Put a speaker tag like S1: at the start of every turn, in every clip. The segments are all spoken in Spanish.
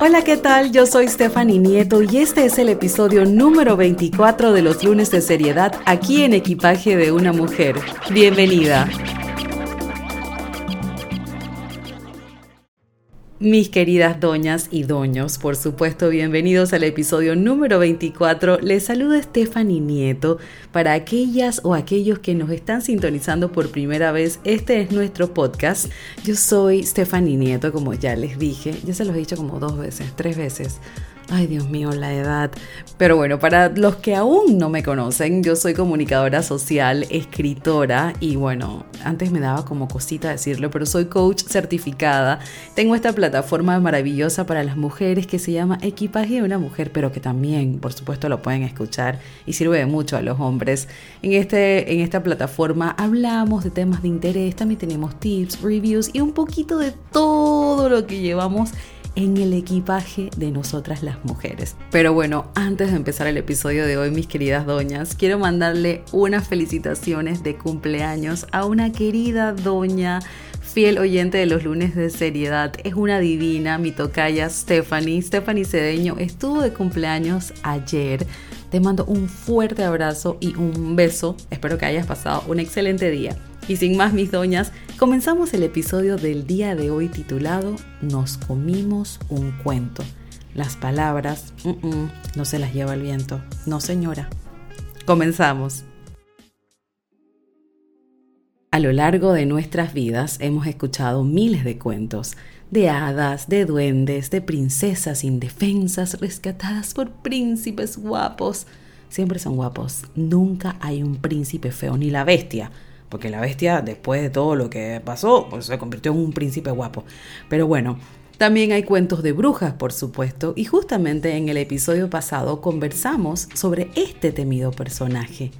S1: Hola, ¿qué tal? Yo soy Stephanie Nieto y este es el episodio número 24 de los lunes de seriedad aquí en Equipaje de una Mujer. Bienvenida. Mis queridas doñas y doños, por supuesto, bienvenidos al episodio número 24. Les saluda Stephanie Nieto. Para aquellas o aquellos que nos están sintonizando por primera vez, este es nuestro podcast. Yo soy Stephanie Nieto, como ya les dije. Ya se los he dicho como dos veces, tres veces. Ay, Dios mío, la edad. Pero bueno, para los que aún no me conocen, yo soy comunicadora social, escritora y bueno, antes me daba como cosita decirlo, pero soy coach certificada. Tengo esta plataforma maravillosa para las mujeres que se llama Equipaje de una mujer, pero que también, por supuesto, lo pueden escuchar y sirve mucho a los hombres. En, este, en esta plataforma hablamos de temas de interés, también tenemos tips, reviews y un poquito de todo lo que llevamos en el equipaje de nosotras las mujeres. Pero bueno, antes de empezar el episodio de hoy, mis queridas doñas, quiero mandarle unas felicitaciones de cumpleaños a una querida doña fiel oyente de los lunes de seriedad, es una divina, mi tocaya Stephanie. Stephanie Cedeño estuvo de cumpleaños ayer. Te mando un fuerte abrazo y un beso. Espero que hayas pasado un excelente día. Y sin más, mis doñas, comenzamos el episodio del día de hoy titulado Nos comimos un cuento. Las palabras no se las lleva el viento. No, señora. Comenzamos. A lo largo de nuestras vidas hemos escuchado miles de cuentos, de hadas, de duendes, de princesas indefensas rescatadas por príncipes guapos. Siempre son guapos, nunca hay un príncipe feo, ni la bestia porque la bestia, después de todo lo que pasó, pues se convirtió en un príncipe guapo. Pero bueno, también hay cuentos de brujas, por supuesto, y justamente en el episodio pasado conversamos sobre este temido personaje.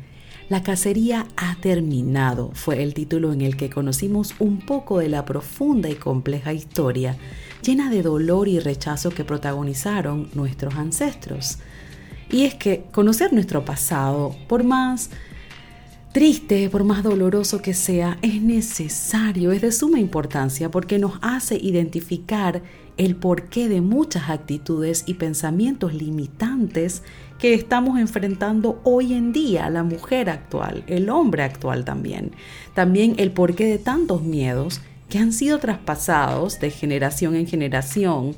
S1: La cacería ha terminado fue el título en el que conocimos un poco de la profunda y compleja historia, llena de dolor y rechazo que protagonizaron nuestros ancestros. Y es que conocer nuestro pasado, por más triste, por más doloroso que sea, es necesario, es de suma importancia porque nos hace identificar el porqué de muchas actitudes y pensamientos limitantes que estamos enfrentando hoy en día, la mujer actual, el hombre actual también. También el porqué de tantos miedos que han sido traspasados de generación en generación.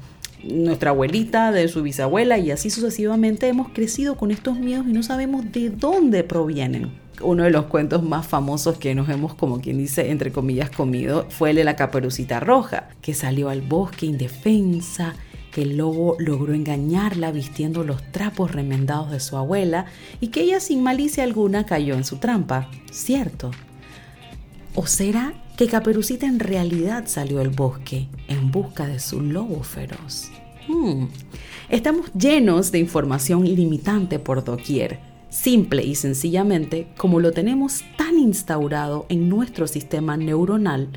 S1: Nuestra abuelita, de su bisabuela y así sucesivamente hemos crecido con estos miedos y no sabemos de dónde provienen uno de los cuentos más famosos que nos hemos, como quien dice, entre comillas, comido, fue el de la caperucita roja, que salió al bosque indefensa, que el lobo logró engañarla vistiendo los trapos remendados de su abuela y que ella sin malicia alguna cayó en su trampa. ¿Cierto? ¿O será que Caperucita en realidad salió al bosque en busca de su lobo feroz? Hmm. Estamos llenos de información limitante por doquier simple y sencillamente, como lo tenemos tan instaurado en nuestro sistema neuronal,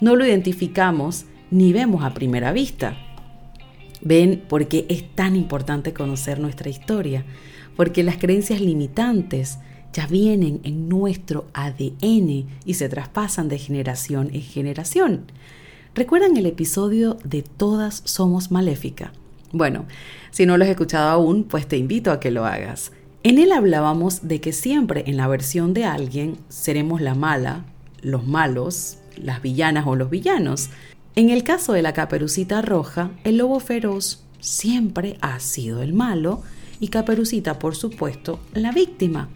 S1: no lo identificamos ni vemos a primera vista. Ven por qué es tan importante conocer nuestra historia, porque las creencias limitantes ya vienen en nuestro ADN y se traspasan de generación en generación. ¿Recuerdan el episodio de Todas somos maléfica? Bueno, si no lo has escuchado aún, pues te invito a que lo hagas. En él hablábamos de que siempre en la versión de alguien seremos la mala, los malos, las villanas o los villanos. En el caso de la caperucita roja, el lobo feroz siempre ha sido el malo y Caperucita, por supuesto, la víctima.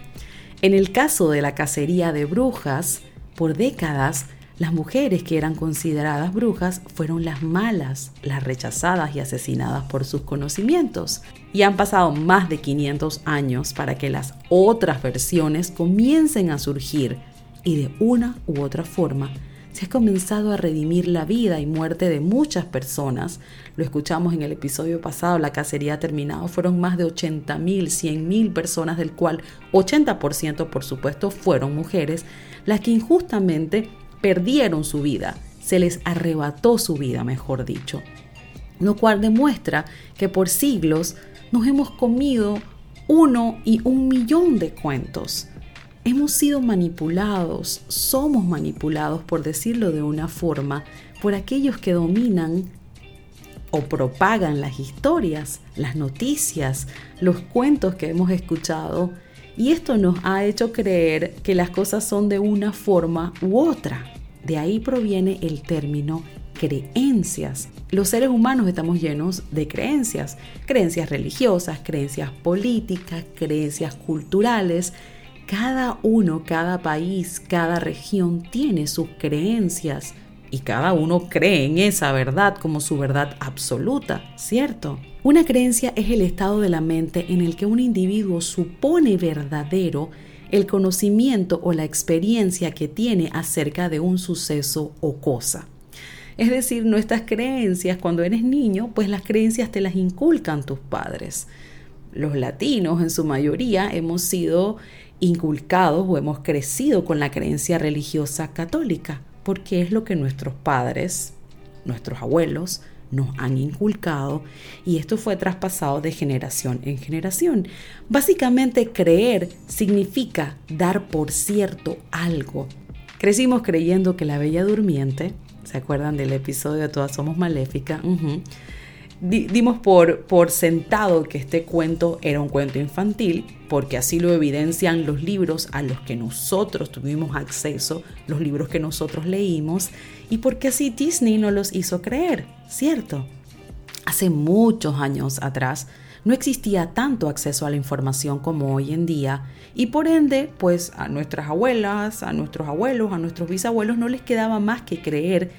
S1: En el caso de la cacería de brujas, por décadas las mujeres que eran consideradas brujas fueron las malas, las rechazadas y asesinadas por sus conocimientos. Y han pasado más de 500 años para que las otras versiones comiencen a surgir y de una u otra forma se ha comenzado a redimir la vida y muerte de muchas personas. Lo escuchamos en el episodio pasado, la cacería ha terminado, fueron más de 80 mil, 100 mil personas, del cual 80% por supuesto fueron mujeres, las que injustamente perdieron su vida, se les arrebató su vida, mejor dicho. Lo cual demuestra que por siglos nos hemos comido uno y un millón de cuentos. Hemos sido manipulados, somos manipulados, por decirlo de una forma, por aquellos que dominan o propagan las historias, las noticias, los cuentos que hemos escuchado y esto nos ha hecho creer que las cosas son de una forma u otra. De ahí proviene el término creencias. Los seres humanos estamos llenos de creencias, creencias religiosas, creencias políticas, creencias culturales. Cada uno, cada país, cada región tiene sus creencias y cada uno cree en esa verdad como su verdad absoluta, ¿cierto? Una creencia es el estado de la mente en el que un individuo supone verdadero el conocimiento o la experiencia que tiene acerca de un suceso o cosa. Es decir, nuestras creencias, cuando eres niño, pues las creencias te las inculcan tus padres. Los latinos en su mayoría hemos sido inculcados o hemos crecido con la creencia religiosa católica porque es lo que nuestros padres, nuestros abuelos, nos han inculcado y esto fue traspasado de generación en generación. Básicamente creer significa dar por cierto algo. Crecimos creyendo que la Bella Durmiente, ¿se acuerdan del episodio de Todas Somos Dimos por, por sentado que este cuento era un cuento infantil, porque así lo evidencian los libros a los que nosotros tuvimos acceso, los libros que nosotros leímos, y porque así Disney nos los hizo creer, ¿cierto? Hace muchos años atrás no existía tanto acceso a la información como hoy en día y por ende, pues a nuestras abuelas, a nuestros abuelos, a nuestros bisabuelos no les quedaba más que creer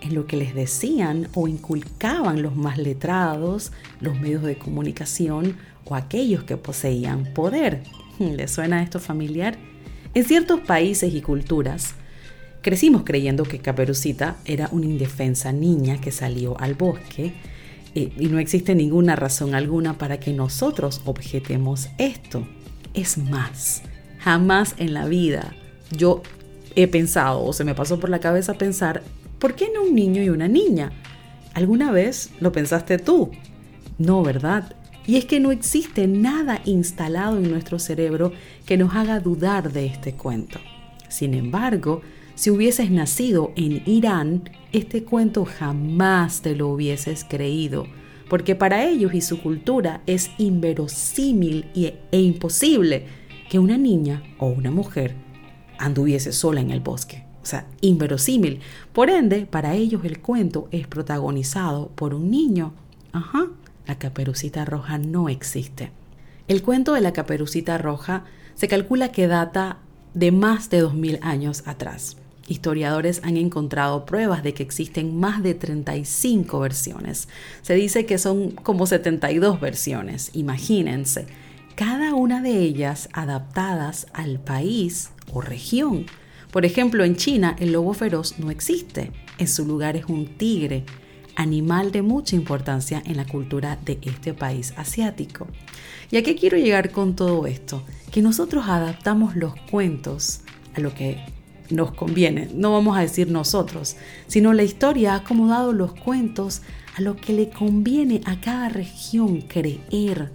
S1: en lo que les decían o inculcaban los más letrados, los medios de comunicación o aquellos que poseían poder. ¿Les suena esto familiar? En ciertos países y culturas, crecimos creyendo que Caperucita era una indefensa niña que salió al bosque eh, y no existe ninguna razón alguna para que nosotros objetemos esto. Es más, jamás en la vida yo he pensado o se me pasó por la cabeza pensar ¿Por qué no un niño y una niña? ¿Alguna vez lo pensaste tú? No, ¿verdad? Y es que no existe nada instalado en nuestro cerebro que nos haga dudar de este cuento. Sin embargo, si hubieses nacido en Irán, este cuento jamás te lo hubieses creído, porque para ellos y su cultura es inverosímil e imposible que una niña o una mujer anduviese sola en el bosque o sea, inverosímil. Por ende, para ellos el cuento es protagonizado por un niño. Ajá, la caperucita roja no existe. El cuento de la caperucita roja se calcula que data de más de 2000 años atrás. Historiadores han encontrado pruebas de que existen más de 35 versiones. Se dice que son como 72 versiones, imagínense, cada una de ellas adaptadas al país o región por ejemplo, en China el lobo feroz no existe, en su lugar es un tigre, animal de mucha importancia en la cultura de este país asiático. ¿Y a qué quiero llegar con todo esto? Que nosotros adaptamos los cuentos a lo que nos conviene, no vamos a decir nosotros, sino la historia ha acomodado los cuentos a lo que le conviene a cada región creer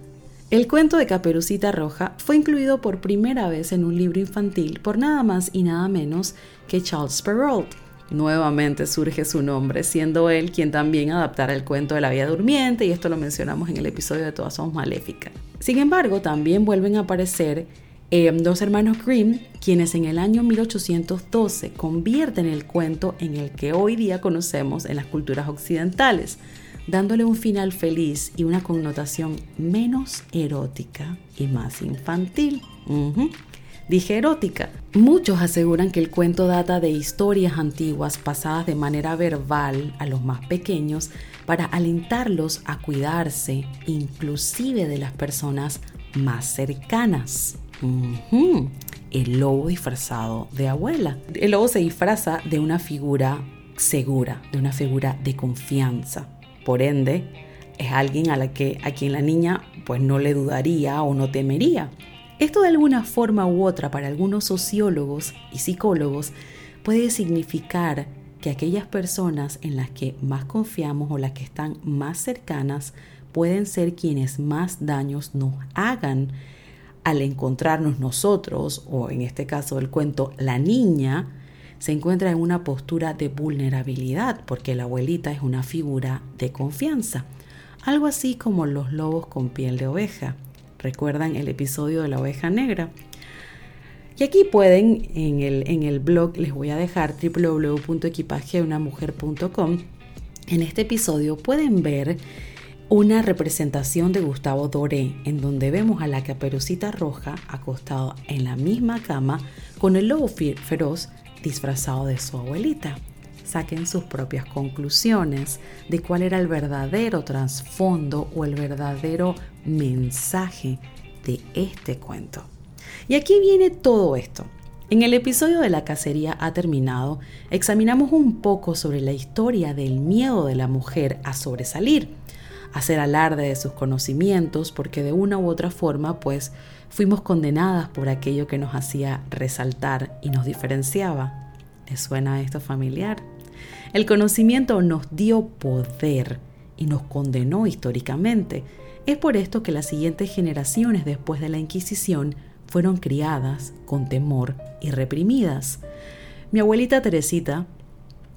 S1: el cuento de Caperucita Roja fue incluido por primera vez en un libro infantil por nada más y nada menos que Charles Perrault. Nuevamente surge su nombre, siendo él quien también adaptara el cuento de la Vía Durmiente, y esto lo mencionamos en el episodio de Todas Somos Maléficas. Sin embargo, también vuelven a aparecer eh, dos hermanos Grimm, quienes en el año 1812 convierten el cuento en el que hoy día conocemos en las culturas occidentales dándole un final feliz y una connotación menos erótica y más infantil. Dije erótica. Muchos aseguran que el cuento data de historias antiguas pasadas de manera verbal a los más pequeños para alentarlos a cuidarse, inclusive de las personas más cercanas. El lobo disfrazado de abuela. El lobo se disfraza de una figura segura, de una figura de confianza. Por ende, es alguien a, la que, a quien la niña pues no le dudaría o no temería. Esto de alguna forma u otra para algunos sociólogos y psicólogos puede significar que aquellas personas en las que más confiamos o las que están más cercanas pueden ser quienes más daños nos hagan al encontrarnos nosotros, o en este caso del cuento, la niña, se encuentra en una postura de vulnerabilidad porque la abuelita es una figura de confianza, algo así como los lobos con piel de oveja. ¿Recuerdan el episodio de la oveja negra? Y aquí pueden, en el, en el blog les voy a dejar www.equipajeunamujer.com. En este episodio pueden ver una representación de Gustavo Doré, en donde vemos a la caperucita roja acostado en la misma cama con el lobo feroz disfrazado de su abuelita. Saquen sus propias conclusiones de cuál era el verdadero trasfondo o el verdadero mensaje de este cuento. Y aquí viene todo esto. En el episodio de la cacería ha terminado, examinamos un poco sobre la historia del miedo de la mujer a sobresalir hacer alarde de sus conocimientos, porque de una u otra forma, pues, fuimos condenadas por aquello que nos hacía resaltar y nos diferenciaba. ¿Les suena esto familiar? El conocimiento nos dio poder y nos condenó históricamente. Es por esto que las siguientes generaciones después de la Inquisición fueron criadas con temor y reprimidas. Mi abuelita Teresita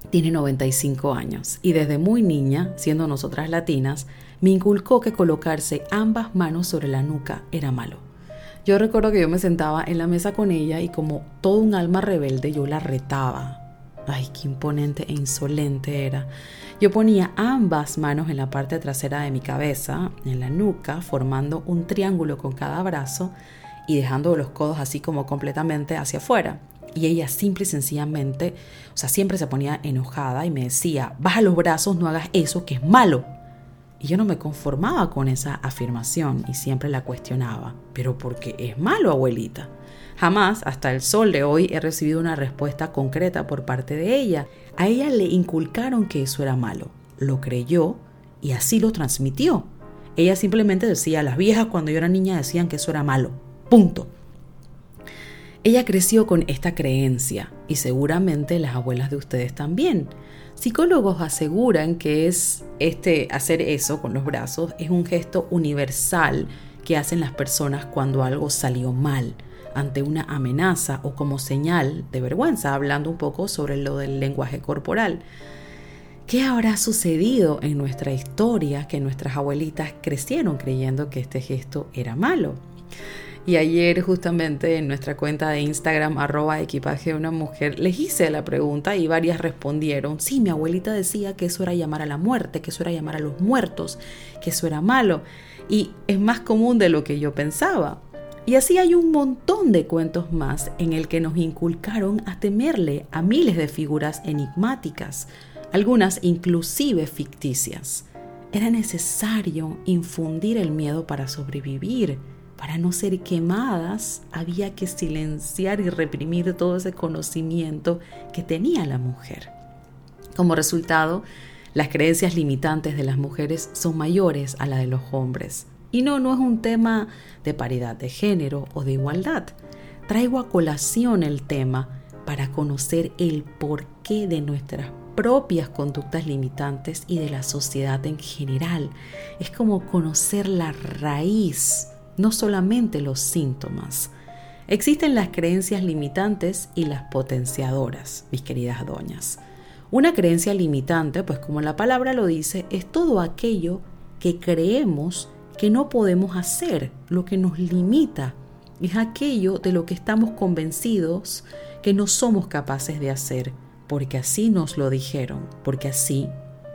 S1: tiene 95 años y desde muy niña, siendo nosotras latinas, me inculcó que colocarse ambas manos sobre la nuca era malo. Yo recuerdo que yo me sentaba en la mesa con ella y como todo un alma rebelde yo la retaba. Ay, qué imponente e insolente era. Yo ponía ambas manos en la parte trasera de mi cabeza, en la nuca, formando un triángulo con cada brazo y dejando los codos así como completamente hacia afuera. Y ella simple y sencillamente, o sea, siempre se ponía enojada y me decía, baja los brazos, no hagas eso, que es malo. Y yo no me conformaba con esa afirmación y siempre la cuestionaba. Pero ¿por qué es malo, abuelita? Jamás, hasta el sol de hoy, he recibido una respuesta concreta por parte de ella. A ella le inculcaron que eso era malo. Lo creyó y así lo transmitió. Ella simplemente decía, las viejas cuando yo era niña decían que eso era malo. Punto. Ella creció con esta creencia y seguramente las abuelas de ustedes también. Psicólogos aseguran que es este hacer eso con los brazos es un gesto universal que hacen las personas cuando algo salió mal, ante una amenaza o como señal de vergüenza, hablando un poco sobre lo del lenguaje corporal. ¿Qué habrá sucedido en nuestra historia que nuestras abuelitas crecieron creyendo que este gesto era malo? Y ayer justamente en nuestra cuenta de Instagram, arroba equipaje una mujer, les hice la pregunta y varias respondieron, sí, mi abuelita decía que eso era llamar a la muerte, que eso era llamar a los muertos, que eso era malo. Y es más común de lo que yo pensaba. Y así hay un montón de cuentos más en el que nos inculcaron a temerle a miles de figuras enigmáticas, algunas inclusive ficticias. Era necesario infundir el miedo para sobrevivir para no ser quemadas, había que silenciar y reprimir todo ese conocimiento que tenía la mujer. Como resultado, las creencias limitantes de las mujeres son mayores a la de los hombres. Y no, no es un tema de paridad de género o de igualdad. Traigo a colación el tema para conocer el porqué de nuestras propias conductas limitantes y de la sociedad en general. Es como conocer la raíz no solamente los síntomas. Existen las creencias limitantes y las potenciadoras, mis queridas doñas. Una creencia limitante, pues como la palabra lo dice, es todo aquello que creemos que no podemos hacer, lo que nos limita. Es aquello de lo que estamos convencidos que no somos capaces de hacer, porque así nos lo dijeron, porque así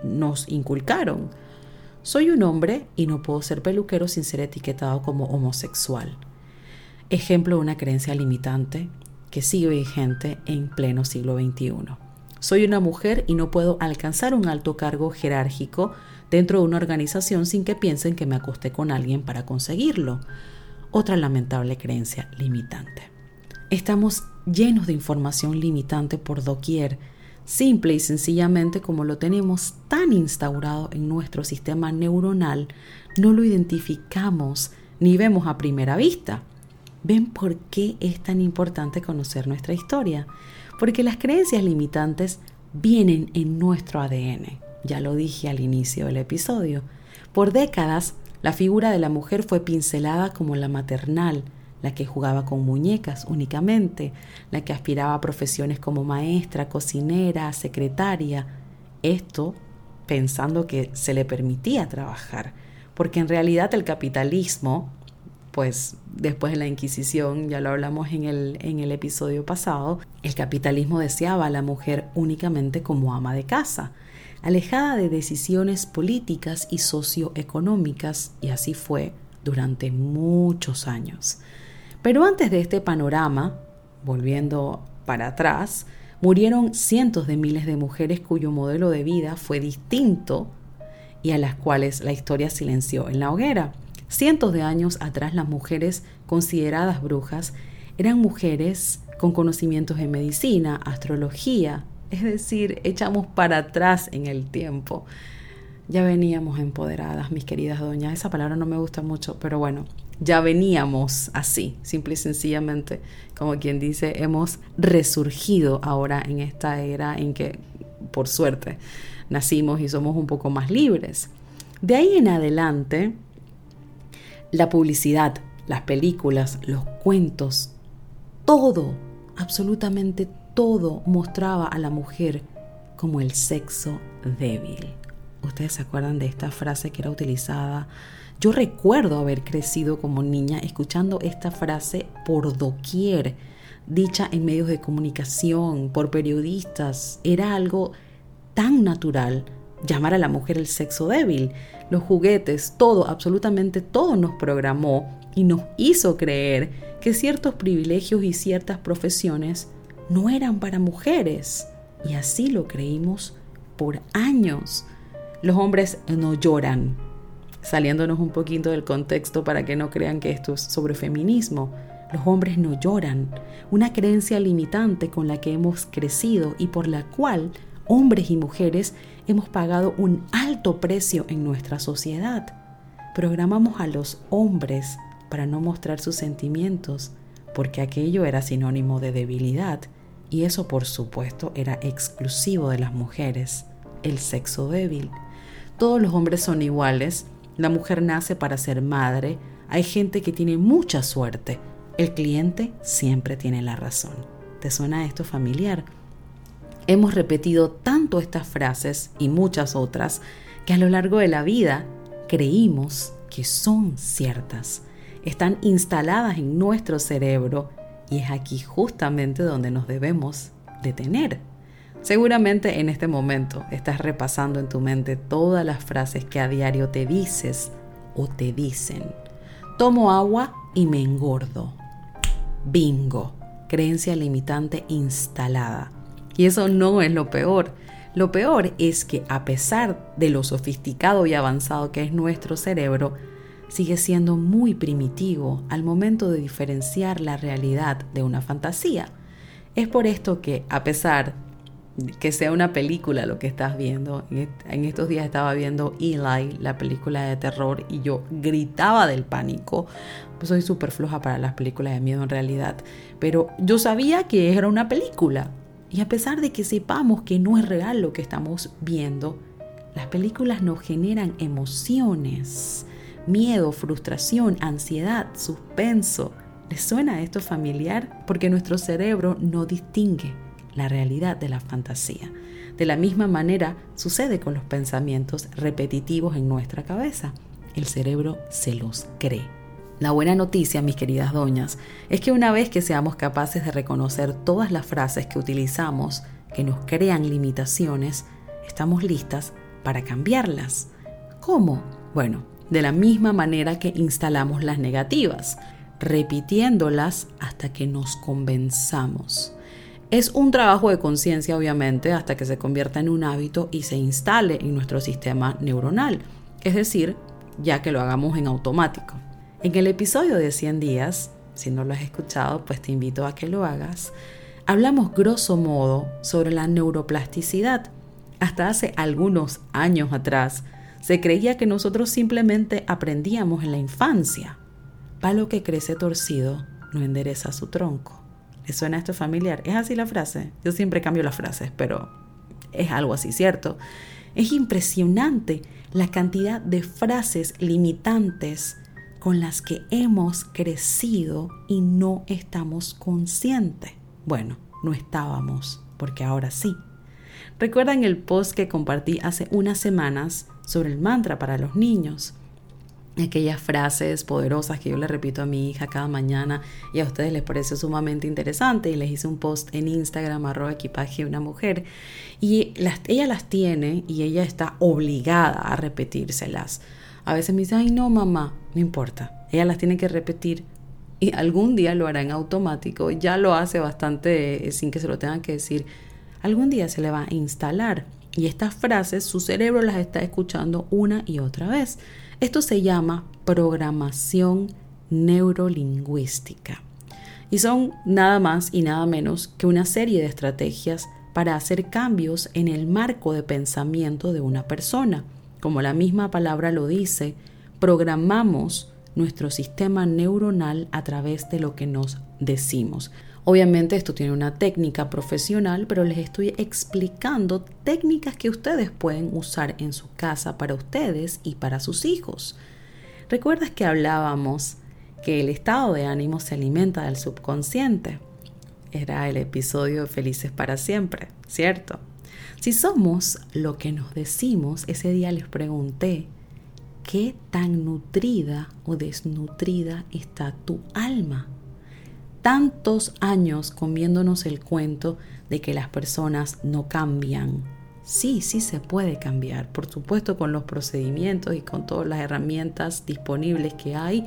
S1: nos inculcaron. Soy un hombre y no puedo ser peluquero sin ser etiquetado como homosexual. Ejemplo de una creencia limitante que sigue vigente en pleno siglo XXI. Soy una mujer y no puedo alcanzar un alto cargo jerárquico dentro de una organización sin que piensen que me acosté con alguien para conseguirlo. Otra lamentable creencia limitante. Estamos llenos de información limitante por doquier simple y sencillamente como lo tenemos tan instaurado en nuestro sistema neuronal, no lo identificamos ni vemos a primera vista. ¿Ven por qué es tan importante conocer nuestra historia? Porque las creencias limitantes vienen en nuestro ADN. Ya lo dije al inicio del episodio. Por décadas, la figura de la mujer fue pincelada como la maternal, la que jugaba con muñecas únicamente, la que aspiraba a profesiones como maestra, cocinera, secretaria. Esto pensando que se le permitía trabajar, porque en realidad el capitalismo, pues después de la Inquisición, ya lo hablamos en el, en el episodio pasado, el capitalismo deseaba a la mujer únicamente como ama de casa, alejada de decisiones políticas y socioeconómicas, y así fue durante muchos años. Pero antes de este panorama, volviendo para atrás, murieron cientos de miles de mujeres cuyo modelo de vida fue distinto y a las cuales la historia silenció en la hoguera. Cientos de años atrás las mujeres consideradas brujas eran mujeres con conocimientos en medicina, astrología, es decir, echamos para atrás en el tiempo. Ya veníamos empoderadas, mis queridas doñas. Esa palabra no me gusta mucho, pero bueno, ya veníamos así, simple y sencillamente, como quien dice, hemos resurgido ahora en esta era en que, por suerte, nacimos y somos un poco más libres. De ahí en adelante, la publicidad, las películas, los cuentos, todo, absolutamente todo mostraba a la mujer como el sexo débil. Ustedes se acuerdan de esta frase que era utilizada yo recuerdo haber crecido como niña escuchando esta frase por doquier, dicha en medios de comunicación, por periodistas. Era algo tan natural llamar a la mujer el sexo débil. Los juguetes, todo, absolutamente todo nos programó y nos hizo creer que ciertos privilegios y ciertas profesiones no eran para mujeres. Y así lo creímos por años. Los hombres no lloran, saliéndonos un poquito del contexto para que no crean que esto es sobre feminismo. Los hombres no lloran, una creencia limitante con la que hemos crecido y por la cual hombres y mujeres hemos pagado un alto precio en nuestra sociedad. Programamos a los hombres para no mostrar sus sentimientos, porque aquello era sinónimo de debilidad, y eso por supuesto era exclusivo de las mujeres, el sexo débil. Todos los hombres son iguales la mujer nace para ser madre. Hay gente que tiene mucha suerte. El cliente siempre tiene la razón. ¿Te suena esto familiar? Hemos repetido tanto estas frases y muchas otras que a lo largo de la vida creímos que son ciertas. Están instaladas en nuestro cerebro y es aquí justamente donde nos debemos detener. Seguramente en este momento estás repasando en tu mente todas las frases que a diario te dices o te dicen. Tomo agua y me engordo. Bingo, creencia limitante instalada. Y eso no es lo peor. Lo peor es que a pesar de lo sofisticado y avanzado que es nuestro cerebro, sigue siendo muy primitivo al momento de diferenciar la realidad de una fantasía. Es por esto que, a pesar que sea una película lo que estás viendo. En estos días estaba viendo Eli, la película de terror, y yo gritaba del pánico. Pues soy súper floja para las películas de miedo en realidad. Pero yo sabía que era una película. Y a pesar de que sepamos que no es real lo que estamos viendo, las películas nos generan emociones, miedo, frustración, ansiedad, suspenso. ¿Les suena esto familiar? Porque nuestro cerebro no distingue la realidad de la fantasía. De la misma manera sucede con los pensamientos repetitivos en nuestra cabeza. El cerebro se los cree. La buena noticia, mis queridas doñas, es que una vez que seamos capaces de reconocer todas las frases que utilizamos que nos crean limitaciones, estamos listas para cambiarlas. ¿Cómo? Bueno, de la misma manera que instalamos las negativas, repitiéndolas hasta que nos convenzamos. Es un trabajo de conciencia, obviamente, hasta que se convierta en un hábito y se instale en nuestro sistema neuronal, es decir, ya que lo hagamos en automático. En el episodio de 100 días, si no lo has escuchado, pues te invito a que lo hagas, hablamos grosso modo sobre la neuroplasticidad. Hasta hace algunos años atrás, se creía que nosotros simplemente aprendíamos en la infancia. Palo que crece torcido no endereza su tronco. ¿Le suena esto familiar? ¿Es así la frase? Yo siempre cambio las frases, pero es algo así, ¿cierto? Es impresionante la cantidad de frases limitantes con las que hemos crecido y no estamos conscientes. Bueno, no estábamos, porque ahora sí. ¿Recuerdan el post que compartí hace unas semanas sobre el mantra para los niños? Aquellas frases poderosas que yo le repito a mi hija cada mañana y a ustedes les parece sumamente interesante y les hice un post en Instagram arroba equipaje una mujer y las, ella las tiene y ella está obligada a repetírselas. A veces me dice, ay no mamá, no importa, ella las tiene que repetir y algún día lo hará en automático, ya lo hace bastante eh, sin que se lo tengan que decir, algún día se le va a instalar y estas frases su cerebro las está escuchando una y otra vez. Esto se llama programación neurolingüística y son nada más y nada menos que una serie de estrategias para hacer cambios en el marco de pensamiento de una persona. Como la misma palabra lo dice, programamos nuestro sistema neuronal a través de lo que nos decimos. Obviamente esto tiene una técnica profesional, pero les estoy explicando técnicas que ustedes pueden usar en su casa para ustedes y para sus hijos. ¿Recuerdas que hablábamos que el estado de ánimo se alimenta del subconsciente? Era el episodio de Felices para siempre, ¿cierto? Si somos lo que nos decimos, ese día les pregunté, ¿qué tan nutrida o desnutrida está tu alma? Tantos años comiéndonos el cuento de que las personas no cambian. Sí, sí se puede cambiar, por supuesto con los procedimientos y con todas las herramientas disponibles que hay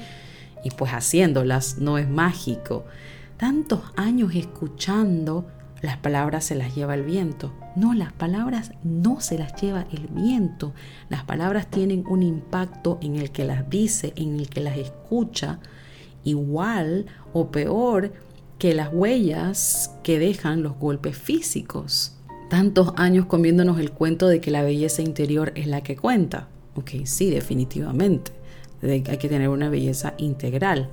S1: y pues haciéndolas no es mágico. Tantos años escuchando, las palabras se las lleva el viento. No, las palabras no se las lleva el viento. Las palabras tienen un impacto en el que las dice, en el que las escucha igual o peor que las huellas que dejan los golpes físicos. Tantos años comiéndonos el cuento de que la belleza interior es la que cuenta. Ok, sí, definitivamente. hay que tener una belleza integral.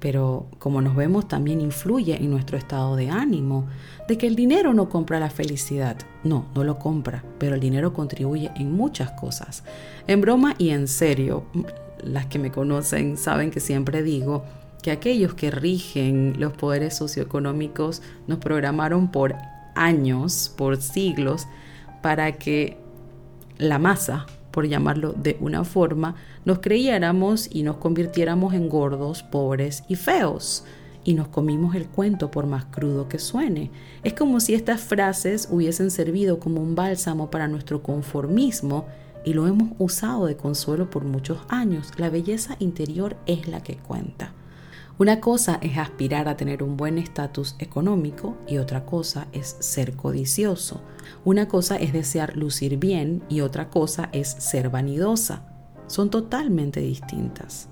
S1: Pero como nos vemos también influye en nuestro estado de ánimo, de que el dinero no compra la felicidad. No, no lo compra, pero el dinero contribuye en muchas cosas. En broma y en serio, las que me conocen saben que siempre digo que aquellos que rigen los poderes socioeconómicos nos programaron por años, por siglos, para que la masa, por llamarlo de una forma, nos creyéramos y nos convirtiéramos en gordos, pobres y feos. Y nos comimos el cuento por más crudo que suene. Es como si estas frases hubiesen servido como un bálsamo para nuestro conformismo y lo hemos usado de consuelo por muchos años. La belleza interior es la que cuenta. Una cosa es aspirar a tener un buen estatus económico y otra cosa es ser codicioso. Una cosa es desear lucir bien y otra cosa es ser vanidosa. Son totalmente distintas.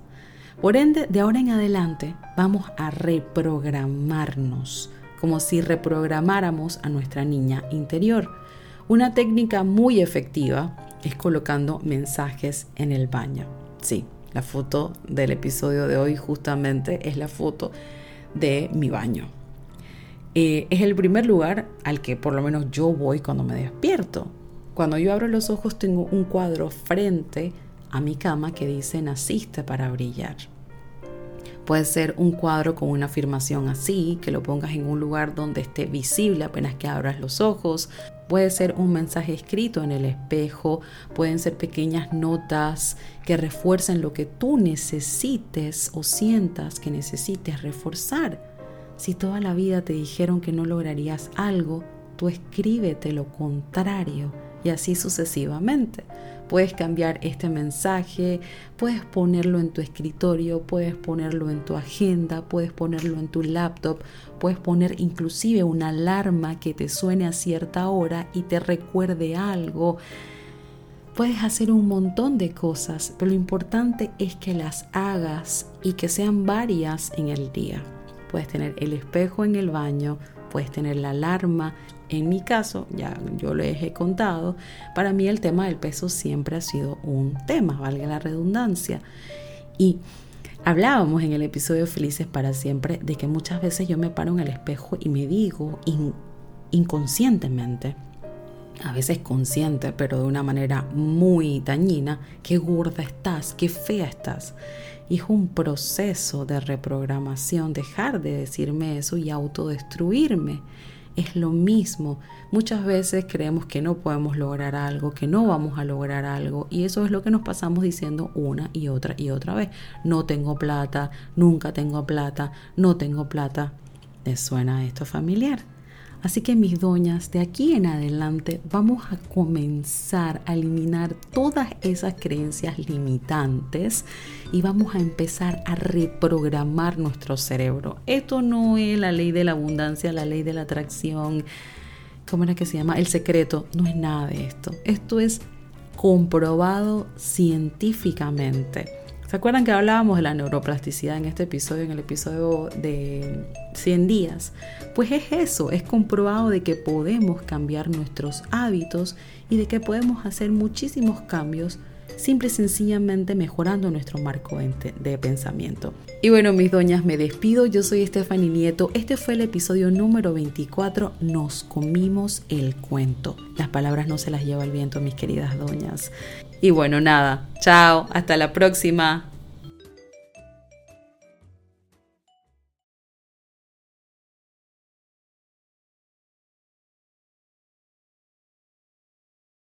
S1: Por ende, de ahora en adelante vamos a reprogramarnos, como si reprogramáramos a nuestra niña interior. Una técnica muy efectiva es colocando mensajes en el baño. Sí, la foto del episodio de hoy justamente es la foto de mi baño. Eh, es el primer lugar al que por lo menos yo voy cuando me despierto. Cuando yo abro los ojos tengo un cuadro frente a mi cama que dice naciste para brillar. Puede ser un cuadro con una afirmación así, que lo pongas en un lugar donde esté visible apenas que abras los ojos. Puede ser un mensaje escrito en el espejo, pueden ser pequeñas notas que refuercen lo que tú necesites o sientas que necesites reforzar. Si toda la vida te dijeron que no lograrías algo, tú escríbete lo contrario y así sucesivamente. Puedes cambiar este mensaje, puedes ponerlo en tu escritorio, puedes ponerlo en tu agenda, puedes ponerlo en tu laptop, puedes poner inclusive una alarma que te suene a cierta hora y te recuerde algo. Puedes hacer un montón de cosas, pero lo importante es que las hagas y que sean varias en el día. Puedes tener el espejo en el baño, puedes tener la alarma. En mi caso, ya yo les he contado, para mí el tema del peso siempre ha sido un tema, valga la redundancia. Y hablábamos en el episodio Felices para siempre de que muchas veces yo me paro en el espejo y me digo inconscientemente, a veces consciente, pero de una manera muy dañina, qué gorda estás, qué fea estás. Y es un proceso de reprogramación, dejar de decirme eso y autodestruirme. Es lo mismo. Muchas veces creemos que no podemos lograr algo, que no vamos a lograr algo y eso es lo que nos pasamos diciendo una y otra y otra vez. No tengo plata, nunca tengo plata, no tengo plata. ¿Les suena esto familiar? Así que mis doñas, de aquí en adelante vamos a comenzar a eliminar todas esas creencias limitantes y vamos a empezar a reprogramar nuestro cerebro. Esto no es la ley de la abundancia, la ley de la atracción, ¿cómo era que se llama? El secreto, no es nada de esto. Esto es comprobado científicamente. ¿Se acuerdan que hablábamos de la neuroplasticidad en este episodio, en el episodio de 100 días? Pues es eso, es comprobado de que podemos cambiar nuestros hábitos y de que podemos hacer muchísimos cambios simple y sencillamente mejorando nuestro marco de pensamiento. Y bueno, mis doñas, me despido. Yo soy Stephanie Nieto. Este fue el episodio número 24. Nos comimos el cuento. Las palabras no se las lleva el viento, mis queridas doñas. Y bueno, nada. Chao. Hasta la próxima.